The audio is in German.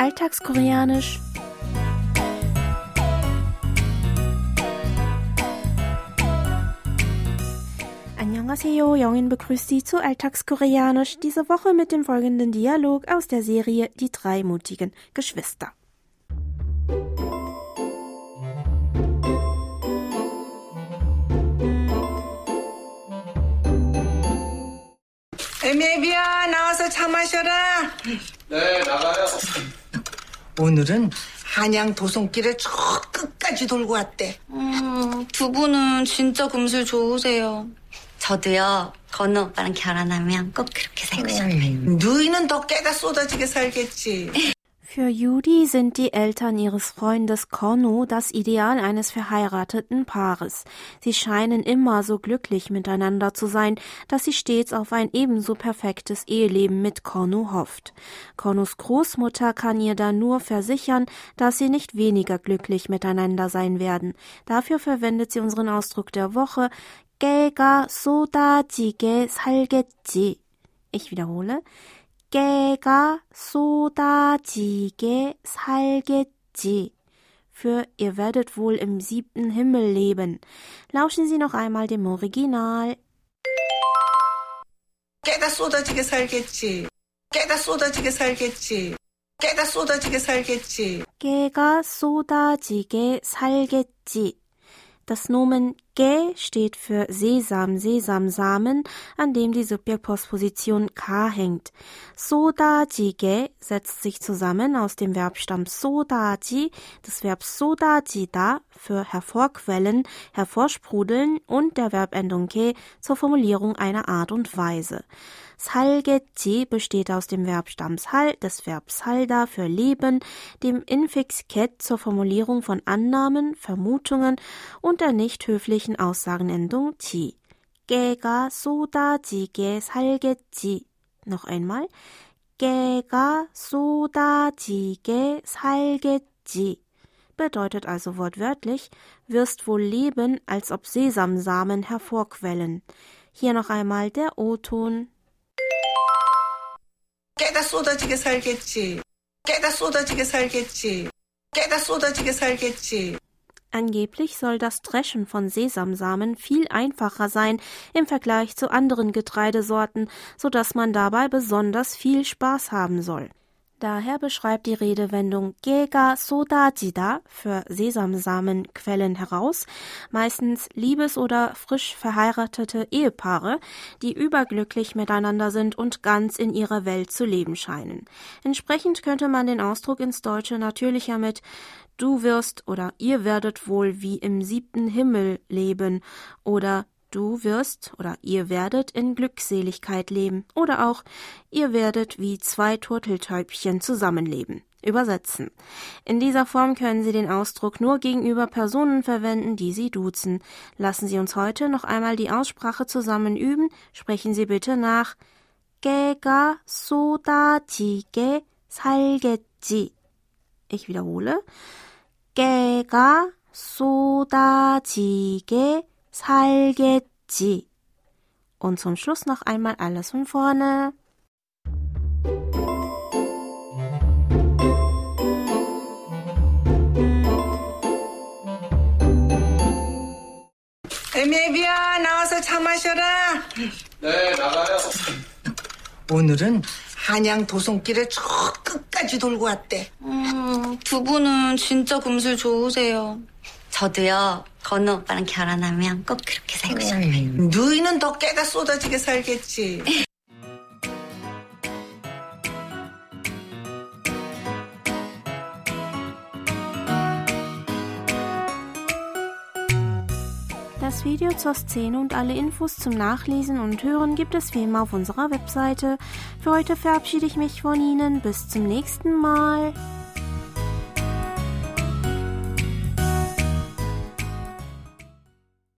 Alltagskoreanisch. Annyeonghaseyo, Jongin begrüßt Sie zu Alltagskoreanisch, diese Woche mit dem folgenden Dialog aus der Serie Die drei mutigen Geschwister. 에미비야 나와서 차 마셔라. 네, 나가요. 오늘은 한양 도성길에 저 끝까지 돌고 왔대. 음, 두 분은 진짜 금슬 좋으세요. 저도요, 건우 오빠랑 결혼하면 꼭 그렇게 살고 싶어요. 너희는 더 깨가 쏟아지게 살겠지. Für Judy sind die Eltern ihres Freundes Konno das Ideal eines verheirateten Paares. Sie scheinen immer so glücklich miteinander zu sein, dass sie stets auf ein ebenso perfektes Eheleben mit Konno hofft. Konnos Großmutter kann ihr da nur versichern, dass sie nicht weniger glücklich miteinander sein werden. Dafür verwendet sie unseren Ausdruck der Woche, 깨가 쏟아지게 살겠지. Ich wiederhole. 깨가 쏟아지게 살겠지. Für ihr werdet wohl im siebten Himmel leben. Lauschen Sie noch einmal dem Original. 깨가 쏟아지게 살겠지. 깨가 쏟아지게 살겠지. 깨가 쏟아지게 살겠지. 깨가 쏟아지게 살겠지. Das Nomen ge steht für Sesam, Sesamsamen, an dem die Subjektpostposition k hängt. Sodajige setzt sich zusammen aus dem Verbstamm sodaji, des Verbs sodajida für hervorquellen, hervorsprudeln und der Verbendung ke zur Formulierung einer Art und Weise. 살겠지 besteht aus dem Verbstamm sal, des Verbs salda für leben, dem Infix ket zur Formulierung von Annahmen, Vermutungen und der nicht höflichen Aussagenendung 지. 깨가 쏟아지게 살겠지. Noch einmal. 깨가 쏟아지게 살겠지 bedeutet also wortwörtlich, wirst wohl leben, als ob Sesamsamen hervorquellen. Hier noch einmal der O-Ton. 깨가 쏟아지게 살겠지. 깨가 쏟아지게 살겠지. 깨가 쏟아지게 살겠지. Angeblich soll das Dreschen von Sesamsamen viel einfacher sein im Vergleich zu anderen Getreidesorten, so dass man dabei besonders viel Spaß haben soll. Daher beschreibt die Redewendung Gega Sodajida für Sesamsamenquellen heraus, meistens liebes- oder frisch verheiratete Ehepaare, die überglücklich miteinander sind und ganz in ihrer Welt zu leben scheinen. Entsprechend könnte man den Ausdruck ins Deutsche natürlicher mit Du wirst oder ihr werdet wohl wie im siebten Himmel leben oder Du wirst oder ihr werdet in Glückseligkeit leben oder auch ihr werdet wie zwei Turteltäubchen zusammenleben. Übersetzen. In dieser Form können Sie den Ausdruck nur gegenüber Personen verwenden, die Sie duzen. Lassen Sie uns heute noch einmal die Aussprache zusammen üben. Sprechen Sie bitte nach. 깨가 쏟아지게 살겠지. Ich wiederhole. 깨가 쏟아지게 살겠지. Und zum Schluss noch einmal alles von vorne. 에미비야 나와서 차 마셔라. 네, 나가요. 오늘은 한양 도성길에 저 끝까지 돌고 왔대. 음, 두 분은 진짜 금슬 좋으세요. 저도요, 건우 오빠랑 결혼하면 꼭 그렇게 살고 싶어요. 너희는 더 깨가 쏟아지게 살겠지. Das Video zur Szene und alle Infos zum Nachlesen und Hören gibt es wie immer auf unserer Webseite. Für heute verabschiede ich mich von Ihnen. Bis zum nächsten Mal.